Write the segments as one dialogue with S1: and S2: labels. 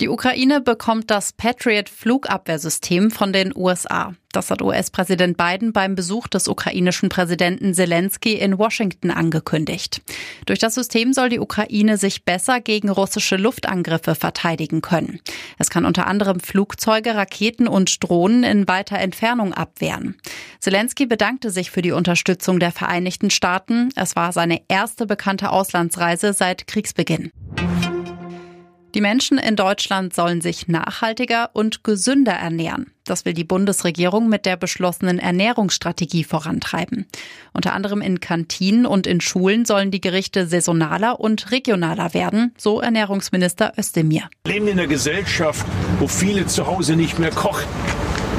S1: Die Ukraine bekommt das Patriot Flugabwehrsystem von den USA. Das hat US-Präsident Biden beim Besuch des ukrainischen Präsidenten Zelensky in Washington angekündigt. Durch das System soll die Ukraine sich besser gegen russische Luftangriffe verteidigen können. Es kann unter anderem Flugzeuge, Raketen und Drohnen in weiter Entfernung abwehren. Zelensky bedankte sich für die Unterstützung der Vereinigten Staaten. Es war seine erste bekannte Auslandsreise seit Kriegsbeginn. Die Menschen in Deutschland sollen sich nachhaltiger und gesünder ernähren. Das will die Bundesregierung mit der beschlossenen Ernährungsstrategie vorantreiben. Unter anderem in Kantinen und in Schulen sollen die Gerichte saisonaler und regionaler werden, so Ernährungsminister Özdemir.
S2: Wir leben in einer Gesellschaft, wo viele zu Hause nicht mehr kochen.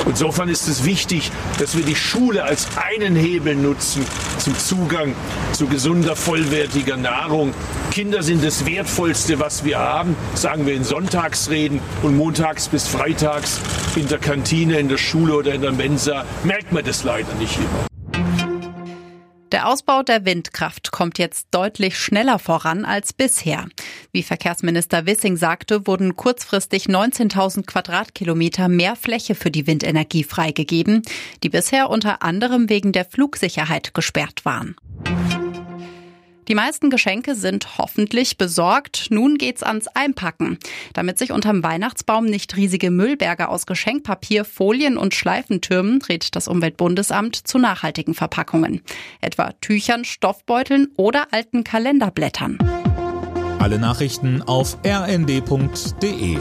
S2: Insofern ist es wichtig, dass wir die Schule als einen Hebel nutzen zum Zugang zu gesunder, vollwertiger Nahrung. Kinder sind das Wertvollste, was wir haben, sagen wir in Sonntagsreden und montags bis freitags in der Kantine, in der Schule oder in der Mensa merkt man das leider nicht immer.
S1: Der Ausbau der Windkraft kommt jetzt deutlich schneller voran als bisher. Wie Verkehrsminister Wissing sagte, wurden kurzfristig 19.000 Quadratkilometer mehr Fläche für die Windenergie freigegeben, die bisher unter anderem wegen der Flugsicherheit gesperrt waren. Die meisten Geschenke sind hoffentlich besorgt. Nun geht's ans Einpacken. Damit sich unterm Weihnachtsbaum nicht riesige Müllberge aus Geschenkpapier, Folien und Schleifen türmen, rät das Umweltbundesamt zu nachhaltigen Verpackungen. Etwa Tüchern, Stoffbeuteln oder alten Kalenderblättern.
S3: Alle Nachrichten auf rnd.de